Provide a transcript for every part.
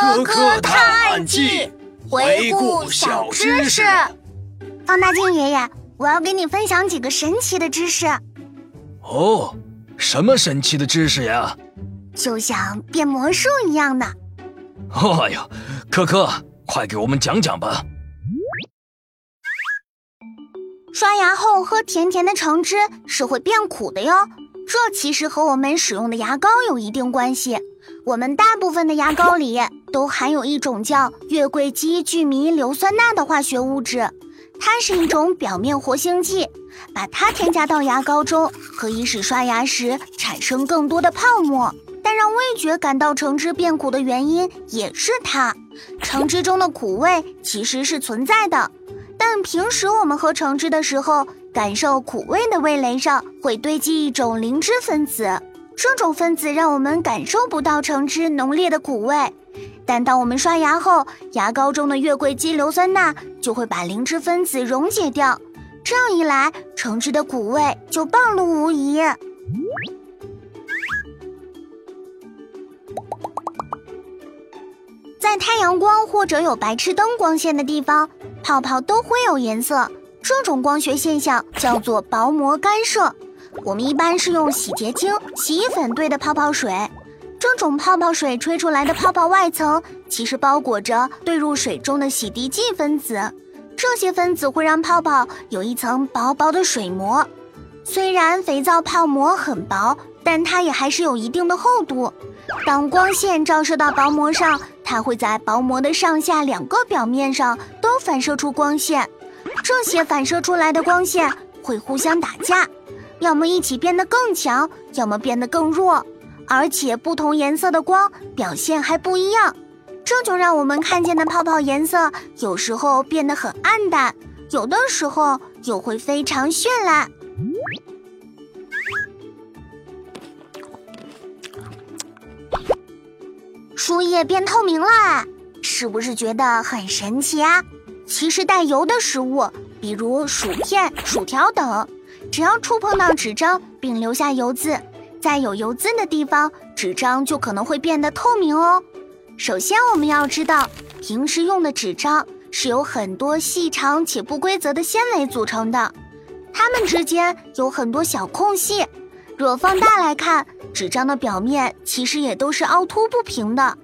科科探案记，回顾小知识。放大镜爷爷，我要给你分享几个神奇的知识。哦，什么神奇的知识呀？就像变魔术一样的。哎呀，科科，快给我们讲讲吧。刷牙后喝甜甜的橙汁是会变苦的哟，这其实和我们使用的牙膏有一定关系。我们大部分的牙膏里都含有一种叫月桂基聚醚硫酸钠的化学物质，它是一种表面活性剂，把它添加到牙膏中，可以使刷牙时产生更多的泡沫。但让味觉感到橙汁变苦的原因也是它，橙汁中的苦味其实是存在的，但平时我们喝橙汁的时候，感受苦味的味蕾上会堆积一种灵芝分子。这种分子让我们感受不到橙汁浓烈的苦味，但当我们刷牙后，牙膏中的月桂基硫酸钠就会把磷脂分子溶解掉，这样一来，橙汁的苦味就暴露无遗。在太阳光或者有白炽灯光线的地方，泡泡都会有颜色，这种光学现象叫做薄膜干涉。我们一般是用洗洁精、洗衣粉兑的泡泡水，这种泡泡水吹出来的泡泡外层其实包裹着兑入水中的洗涤剂分子，这些分子会让泡泡有一层薄薄的水膜。虽然肥皂泡膜很薄，但它也还是有一定的厚度。当光线照射到薄膜上，它会在薄膜的上下两个表面上都反射出光线，这些反射出来的光线会互相打架。要么一起变得更强，要么变得更弱，而且不同颜色的光表现还不一样，这就让我们看见的泡泡颜色有时候变得很暗淡，有的时候又会非常绚烂。树叶变透明了，是不是觉得很神奇啊？其实带油的食物，比如薯片、薯条等。只要触碰到纸张并留下油渍，在有油渍的地方，纸张就可能会变得透明哦。首先，我们要知道，平时用的纸张是由很多细长且不规则的纤维组成的，它们之间有很多小空隙。若放大来看，纸张的表面其实也都是凹凸不平的。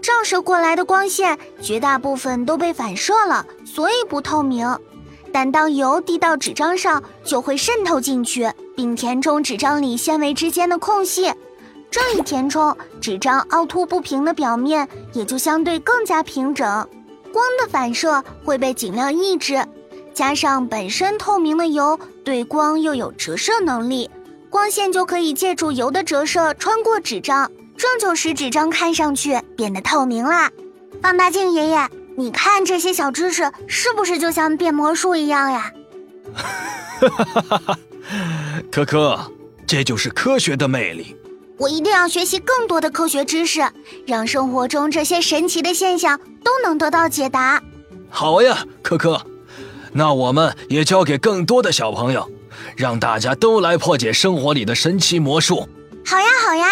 照射过来的光线绝大部分都被反射了，所以不透明。但当油滴到纸张上，就会渗透进去，并填充纸张里纤维之间的空隙。这一填充，纸张凹凸不平的表面也就相对更加平整，光的反射会被尽量抑制。加上本身透明的油对光又有折射能力，光线就可以借助油的折射穿过纸张，这就使纸张看上去变得透明啦。放大镜爷爷。你看这些小知识是不是就像变魔术一样呀？哈哈哈哈哈！可可，这就是科学的魅力。我一定要学习更多的科学知识，让生活中这些神奇的现象都能得到解答。好呀，可可，那我们也教给更多的小朋友，让大家都来破解生活里的神奇魔术。好呀，好呀，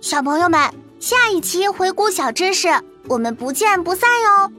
小朋友们，下一期回顾小知识，我们不见不散哟。